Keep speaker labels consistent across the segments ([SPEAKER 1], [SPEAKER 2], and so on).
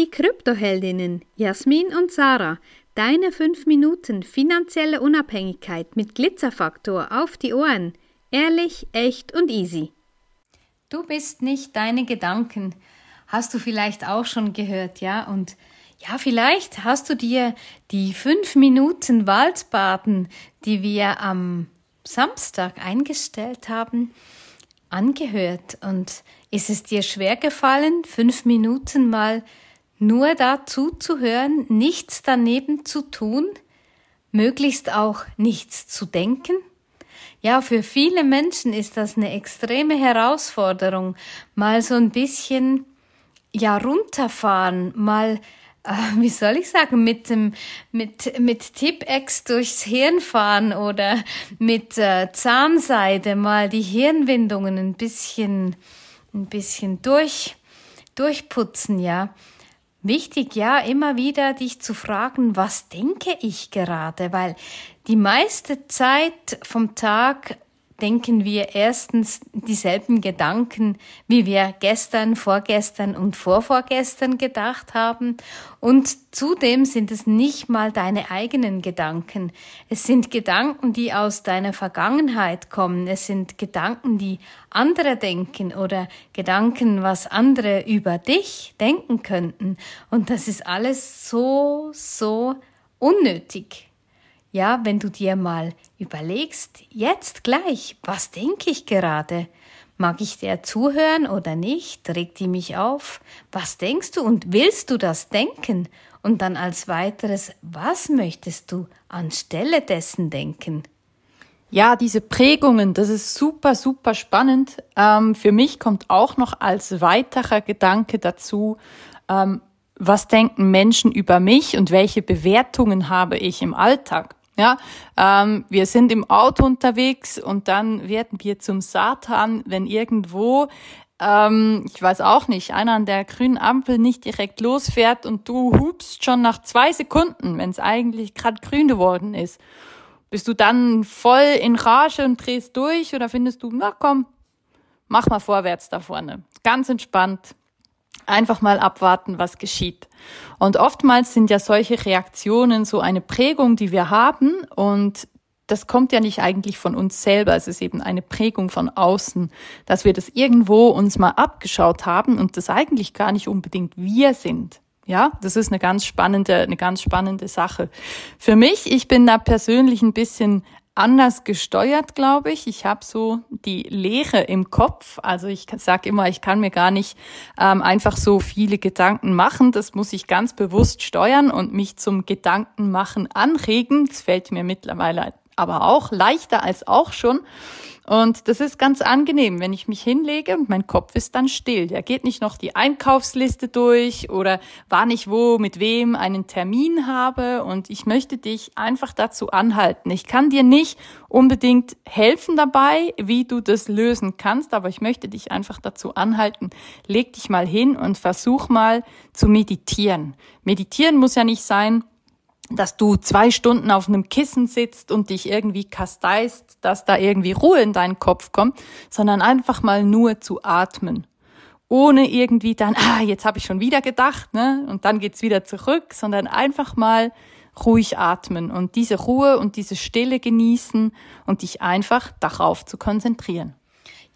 [SPEAKER 1] Die Kryptoheldinnen Jasmin und Sarah, deine 5 Minuten finanzielle Unabhängigkeit mit Glitzerfaktor auf die Ohren. Ehrlich, echt und easy.
[SPEAKER 2] Du bist nicht deine Gedanken. Hast du vielleicht auch schon gehört, ja? Und ja, vielleicht hast du dir die 5 Minuten Waldbaden, die wir am Samstag eingestellt haben, angehört und ist es dir schwer gefallen, fünf Minuten mal nur dazu zu hören, nichts daneben zu tun, möglichst auch nichts zu denken? Ja, für viele Menschen ist das eine extreme Herausforderung, mal so ein bisschen ja runterfahren, mal äh, wie soll ich sagen, mit dem, mit, mit Tipex durchs Hirn fahren oder mit äh, Zahnseide mal die Hirnwindungen ein bisschen, ein bisschen durch, durchputzen, ja. Wichtig, ja, immer wieder dich zu fragen, was denke ich gerade, weil die meiste Zeit vom Tag denken wir erstens dieselben Gedanken, wie wir gestern, vorgestern und vorvorgestern gedacht haben. Und zudem sind es nicht mal deine eigenen Gedanken. Es sind Gedanken, die aus deiner Vergangenheit kommen. Es sind Gedanken, die andere denken oder Gedanken, was andere über dich denken könnten. Und das ist alles so, so unnötig. Ja, wenn du dir mal überlegst, jetzt gleich, was denke ich gerade? Mag ich der zuhören oder nicht? Regt die mich auf? Was denkst du und willst du das denken? Und dann als weiteres, was möchtest du anstelle dessen denken?
[SPEAKER 3] Ja, diese Prägungen, das ist super, super spannend. Ähm, für mich kommt auch noch als weiterer Gedanke dazu, ähm, was denken Menschen über mich und welche Bewertungen habe ich im Alltag? Ja, ähm, wir sind im Auto unterwegs und dann werden wir zum Satan, wenn irgendwo, ähm, ich weiß auch nicht, einer an der grünen Ampel nicht direkt losfährt und du hupst schon nach zwei Sekunden, wenn es eigentlich gerade grün geworden ist. Bist du dann voll in Rage und drehst durch oder findest du, na komm, mach mal vorwärts da vorne. Ganz entspannt einfach mal abwarten, was geschieht. Und oftmals sind ja solche Reaktionen so eine Prägung, die wir haben und das kommt ja nicht eigentlich von uns selber, es ist eben eine Prägung von außen, dass wir das irgendwo uns mal abgeschaut haben und das eigentlich gar nicht unbedingt wir sind. Ja, das ist eine ganz spannende, eine ganz spannende Sache. Für mich, ich bin da persönlich ein bisschen anders gesteuert, glaube ich. Ich habe so die Leere im Kopf. Also ich sage immer, ich kann mir gar nicht ähm, einfach so viele Gedanken machen. Das muss ich ganz bewusst steuern und mich zum Gedankenmachen anregen. Das fällt mir mittlerweile aber auch leichter als auch schon. Und das ist ganz angenehm, wenn ich mich hinlege und mein Kopf ist dann still. Der geht nicht noch die Einkaufsliste durch oder wann ich wo mit wem einen Termin habe. Und ich möchte dich einfach dazu anhalten. Ich kann dir nicht unbedingt helfen dabei, wie du das lösen kannst, aber ich möchte dich einfach dazu anhalten. Leg dich mal hin und versuch mal zu meditieren. Meditieren muss ja nicht sein, dass du zwei Stunden auf einem Kissen sitzt und dich irgendwie kasteist, dass da irgendwie Ruhe in deinen Kopf kommt, sondern einfach mal nur zu atmen. Ohne irgendwie dann, ah, jetzt habe ich schon wieder gedacht, ne? Und dann geht's wieder zurück, sondern einfach mal ruhig atmen und diese Ruhe und diese Stille genießen und dich einfach darauf zu konzentrieren.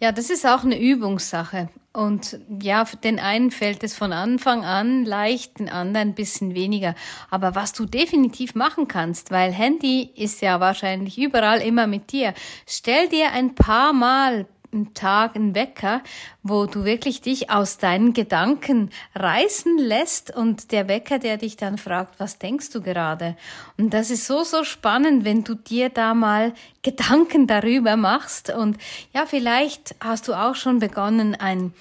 [SPEAKER 2] Ja, das ist auch eine Übungssache. Und ja, den einen fällt es von Anfang an leicht, den anderen ein bisschen weniger. Aber was du definitiv machen kannst, weil Handy ist ja wahrscheinlich überall immer mit dir, stell dir ein paar Mal am Tag einen Wecker, wo du wirklich dich aus deinen Gedanken reißen lässt und der Wecker, der dich dann fragt, was denkst du gerade? Und das ist so, so spannend, wenn du dir da mal Gedanken darüber machst und ja, vielleicht hast du auch schon begonnen, ein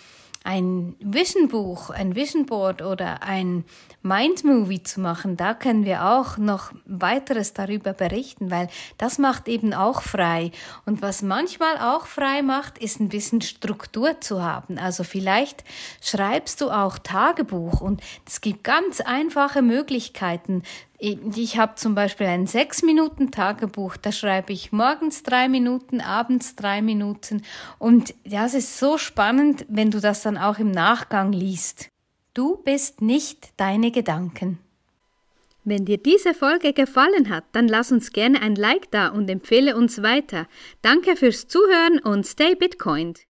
[SPEAKER 2] ein Vision Buch, ein Vision Board oder ein Mind Movie zu machen, da können wir auch noch weiteres darüber berichten, weil das macht eben auch frei. Und was manchmal auch frei macht, ist ein bisschen Struktur zu haben. Also vielleicht schreibst du auch Tagebuch und es gibt ganz einfache Möglichkeiten. Ich habe zum Beispiel ein sechs Minuten Tagebuch, da schreibe ich morgens drei Minuten, abends drei Minuten und ja, es ist so spannend, wenn du das dann auch im Nachgang liest.
[SPEAKER 4] Du bist nicht deine Gedanken.
[SPEAKER 2] Wenn dir diese Folge gefallen hat, dann lass uns gerne ein Like da und empfehle uns weiter. Danke fürs Zuhören und stay Bitcoined.